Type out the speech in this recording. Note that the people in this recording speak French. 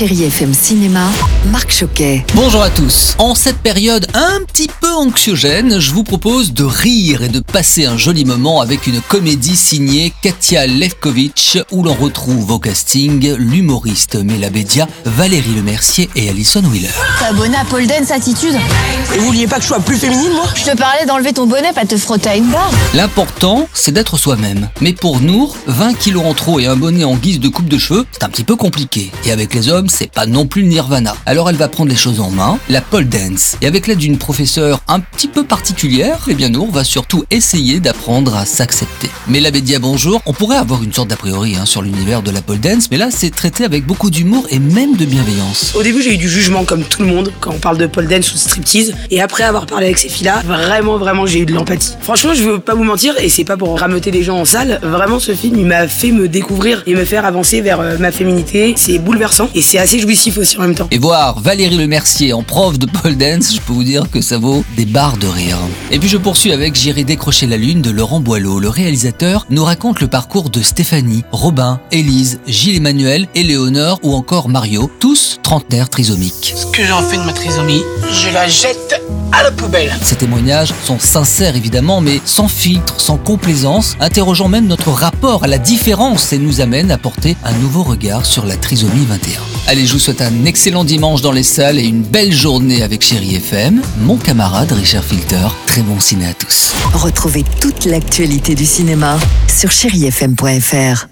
Chérie FM Cinéma, Marc Choquet. Bonjour à tous. En cette période un petit peu anxiogène, je vous propose de rire et de passer un joli moment avec une comédie signée Katia Levkovitch où l'on retrouve au casting l'humoriste Mélabédia, Valérie Lemercier et Alison Wheeler. T'es abonné à Paul Dance Attitude Et vous vouliez pas que je sois plus féminine, moi? Je te parlais d'enlever ton bonnet, pas te frotter à une barre. L'important, c'est d'être soi-même. Mais pour Nour, 20 kilos en trop et un bonnet en guise de coupe de cheveux, c'est un petit peu compliqué. Et avec les hommes, c'est pas non plus le nirvana. Alors elle va prendre les choses en main, la pole dance. Et avec l'aide d'une professeure un petit peu particulière, eh bien Nour va surtout essayer d'apprendre à s'accepter. Mais la Bédia, bonjour. On pourrait avoir une sorte d'a priori hein, sur l'univers de la pole dance, mais là c'est traité avec beaucoup d'humour et même de bienveillance. Au début, j'ai eu du jugement comme tout le monde quand on parle de pole dance ou de striptease. Et après avoir parlé avec ces filles-là, vraiment, vraiment, j'ai eu de l'empathie. Franchement, je veux pas vous mentir, et c'est pas pour rameuter les gens en salle, vraiment, ce film, il m'a fait me découvrir et me faire avancer vers euh, ma féminité. C'est bouleversant et c'est assez jouissif aussi en même temps. Et voir Valérie Lemercier en prof de pole dance, je peux vous dire que ça vaut des barres de rire. Et puis je poursuis avec J'irai décrocher la lune de Laurent Boileau. Le réalisateur nous raconte le parcours de Stéphanie, Robin, Élise, Gilles Emmanuel, Éléonore ou encore Mario, tous trentenaires trisomiques. Ce que j'en fais de ma trisomie, je la jette à la poubelle. Ces témoignages sont sincères évidemment, mais sans filtre, sans complaisance, interrogeant même notre rapport à la différence et nous amène à porter un nouveau regard sur la trisomie 21. Allez, je vous souhaite un excellent dimanche dans les salles et une belle journée avec Chéri FM. Mon camarade Richard Filter, très bon ciné à tous. Retrouvez toute l'actualité du cinéma sur chérifm.fr.